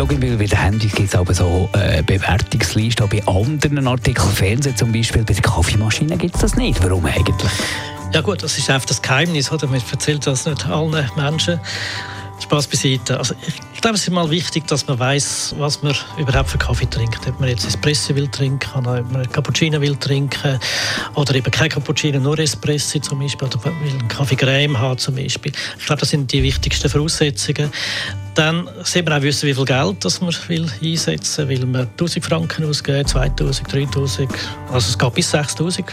Armin Loginbill, bei den Handys gibt es aber so äh, Bewertungslisten, bei anderen Artikeln, Fernsehen zum Beispiel, bei der Kaffeemaschine gibt es das nicht. Warum eigentlich? Ja gut, das ist einfach das Geheimnis, oder? Man erzählt das nicht allen Menschen. Spaß beiseite. Also ich, glaube, es ist mal wichtig, dass man weiß, was man überhaupt für Kaffee trinkt. Ob man jetzt Espresso will trinken, ob man Cappuccino will trinken oder eben kein Cappuccino, nur Espresso zum Beispiel, oder will einen Kaffee Creme haben zum Beispiel. Ich glaube, das sind die wichtigsten Voraussetzungen. Dann sollte man auch wissen, wie viel Geld das man will einsetzen will. Will man 1000 Franken ausgeben, 2000, 3000, also es geht bis 6000.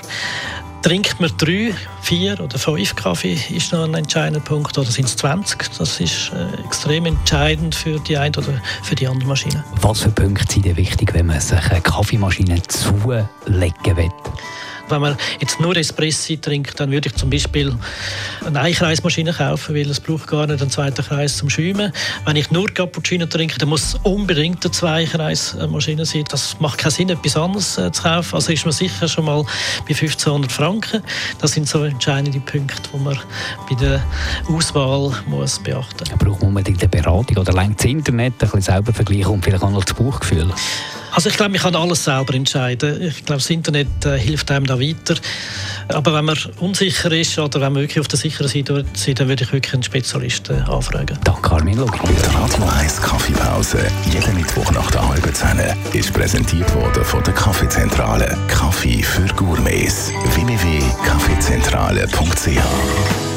Trinkt man drei, vier oder fünf Kaffee, ist noch ein entscheidender Punkt. Oder sind es 20? Das ist äh, extrem entscheidend für die eine oder für die andere Maschine. Was für Punkte sind denn wichtig, wenn man sich eine Kaffeemaschine zulegen will? Wenn man jetzt nur Espresso trinkt, dann würde ich zum Beispiel eine Einkreismaschine kaufen, weil es braucht gar nicht einen zweiten Kreis zum Schäumen. Wenn ich nur Cappuccino trinke, dann muss es unbedingt eine Zweikreismaschine sein. Das macht keinen Sinn, etwas anderes äh, zu kaufen. Also ist man sicher schon mal bei 1500 Franken. Das sind so entscheidende Punkte, die man bei der Auswahl muss beachten muss. Braucht man unbedingt eine Beratung oder längt das Internet ein bisschen selber vergleichen und vielleicht auch noch das Buchgefühl? Also ich glaube, man kann alles selber entscheiden. Ich glaube, das Internet äh, hilft einem da weiter. Aber wenn man unsicher ist oder wenn man wirklich auf der sicheren Seite ist, dann würde ich wirklich einen Spezialisten anfragen. Danke, Armin Logik. Die Radio 1 Kaffeepause, jeden Mittwoch nach der halben Zehn, ist präsentiert worden von der Kaffeezentrale. Kaffee für Gourmets. www.kaffeezentrale.ch